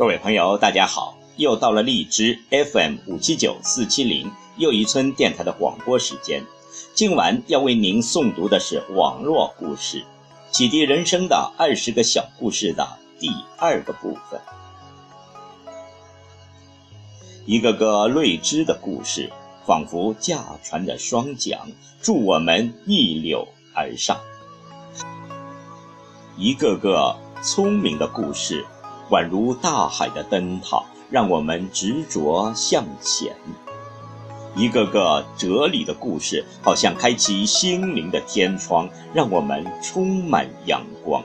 各位朋友，大家好！又到了荔枝 FM 五七九四七零又一村电台的广播时间。今晚要为您诵读的是网络故事，启迪人生的二十个小故事的第二个部分。一个个睿智的故事，仿佛驾船的双桨，助我们逆流而上；一个个聪明的故事。宛如大海的灯塔，让我们执着向前。一个个哲理的故事，好像开启心灵的天窗，让我们充满阳光。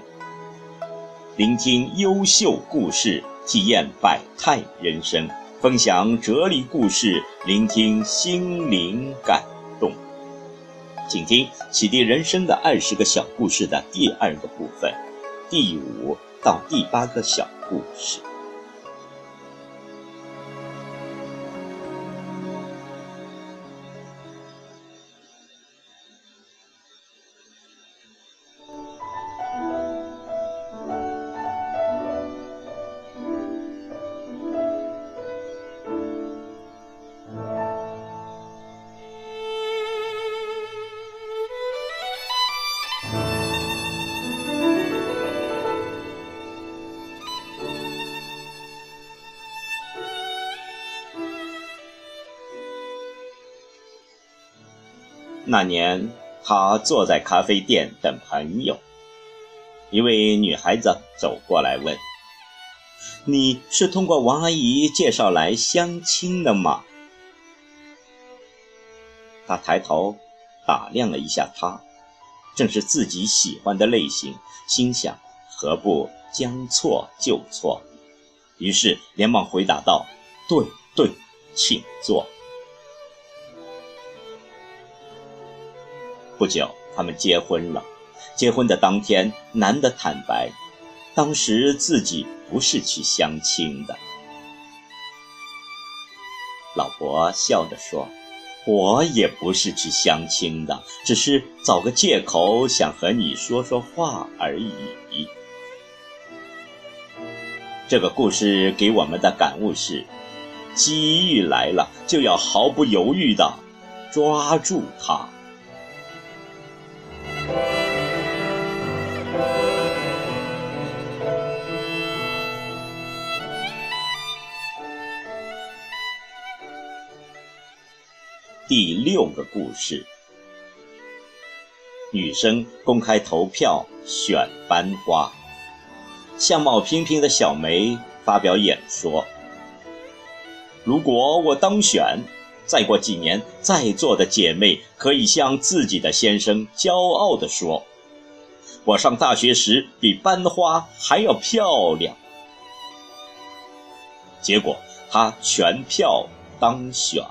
聆听优秀故事，体验百态人生，分享哲理故事，聆听心灵感动。请听启迪人生的二十个小故事的第二个部分，第五。到第八个小故事。那年，他坐在咖啡店等朋友。一位女孩子走过来问：“你是通过王阿姨介绍来相亲的吗？”他抬头打量了一下她，正是自己喜欢的类型，心想：何不将错就错？于是连忙回答道：“对对，请坐。”不久，他们结婚了。结婚的当天，男的坦白，当时自己不是去相亲的。老婆笑着说：“我也不是去相亲的，只是找个借口想和你说说话而已。”这个故事给我们的感悟是：机遇来了，就要毫不犹豫地抓住它。第六个故事：女生公开投票选班花，相貌平平的小梅发表演说：“如果我当选，再过几年，在座的姐妹可以向自己的先生骄傲地说，我上大学时比班花还要漂亮。”结果她全票当选。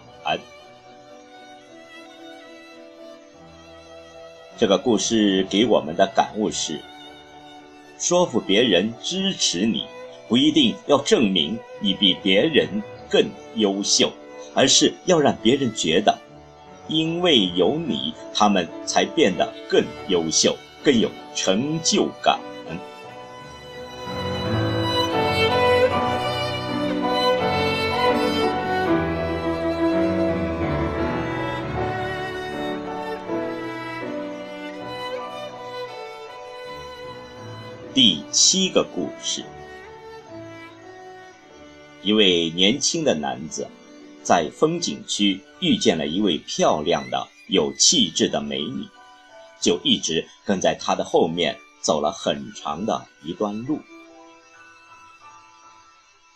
这个故事给我们的感悟是：说服别人支持你，不一定要证明你比别人更优秀，而是要让别人觉得，因为有你，他们才变得更优秀，更有成就感。第七个故事：一位年轻的男子在风景区遇见了一位漂亮的、有气质的美女，就一直跟在她的后面走了很长的一段路。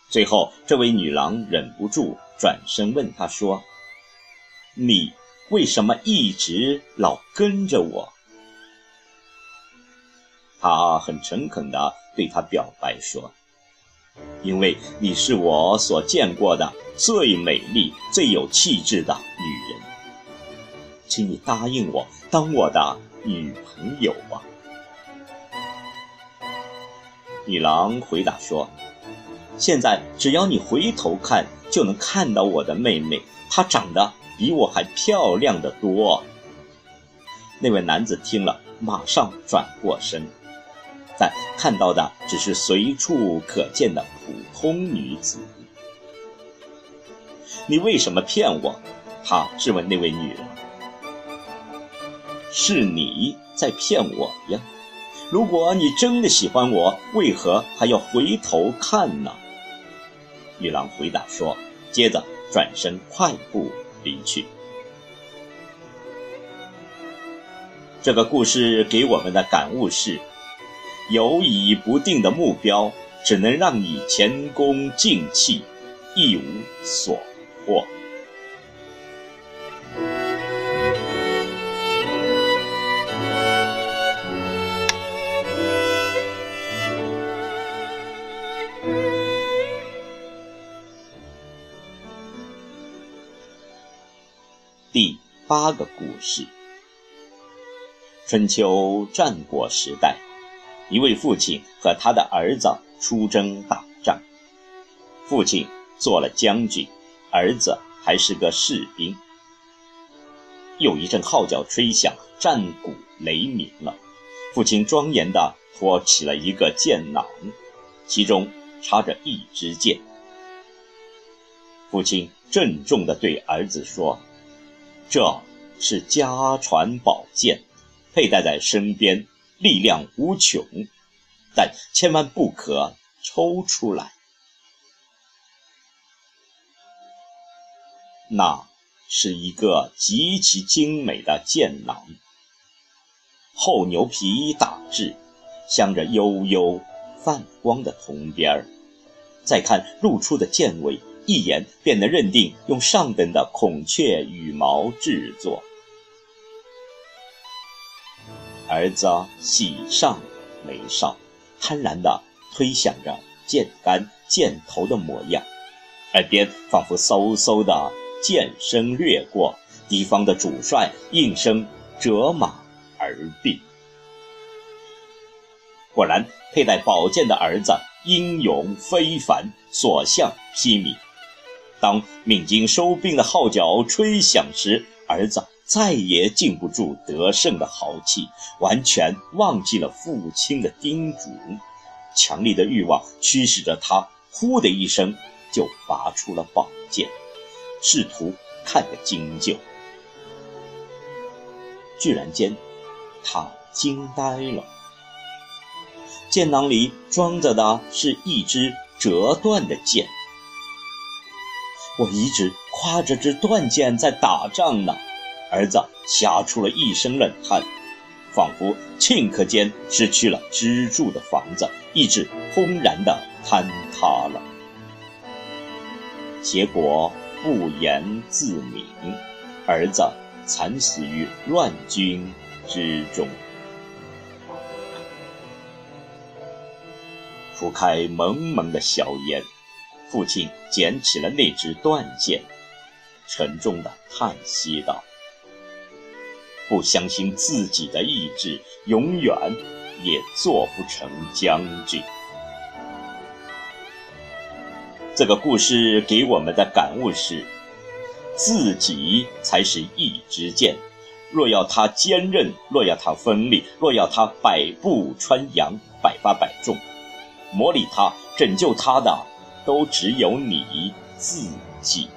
最后，这位女郎忍不住转身问他说：“你为什么一直老跟着我？”他很诚恳地对她表白说：“因为你是我所见过的最美丽、最有气质的女人，请你答应我当我的女朋友吧。”女郎回答说：“现在只要你回头看，就能看到我的妹妹，她长得比我还漂亮的多。”那位男子听了，马上转过身。但看到的只是随处可见的普通女子。你为什么骗我？他质问那位女人。是你在骗我呀！如果你真的喜欢我，为何还要回头看呢？女郎回答说，接着转身快步离去。这个故事给我们的感悟是：犹疑不定的目标，只能让你前功尽弃，一无所获。第八个故事：春秋战国时代，一位父亲和他的儿子出征打仗。父亲做了将军，儿子还是个士兵。又一阵号角吹响，战鼓雷鸣了。父亲庄严地托起了一个剑囊，其中插着一支箭。父亲郑重地对儿子说。这是家传宝剑，佩戴在身边，力量无穷，但千万不可抽出来。那是一个极其精美的剑囊，厚牛皮打制，镶着悠悠泛光的铜边儿。再看露出的剑尾。一眼便能认定用上等的孔雀羽毛制作。儿子喜上眉梢，贪婪地推想着剑杆、箭头的模样，耳边仿佛嗖嗖的剑声掠过，敌方的主帅应声折马而毙。果然，佩戴宝剑的儿子英勇非凡，所向披靡。当鸣金收兵的号角吹响时，儿子再也禁不住得胜的豪气，完全忘记了父亲的叮嘱。强烈的欲望驱使着他，呼的一声就拔出了宝剑，试图看个精究。居然间，他惊呆了。剑囊里装着的是一支折断的剑。我一直挎着支断剑在打仗呢，儿子吓出了一身冷汗，仿佛顷刻间失去了支柱的房子，意志轰然的坍塌了。结果不言自明，儿子惨死于乱军之中。拂开蒙蒙的硝烟。父亲捡起了那支断剑，沉重的叹息道：“不相信自己的意志，永远也做不成将军。”这个故事给我们的感悟是：自己才是一支箭，若要它坚韧，若要它锋利，若要它百步穿杨、百发百中，磨砺它、拯救它的。都只有你自己。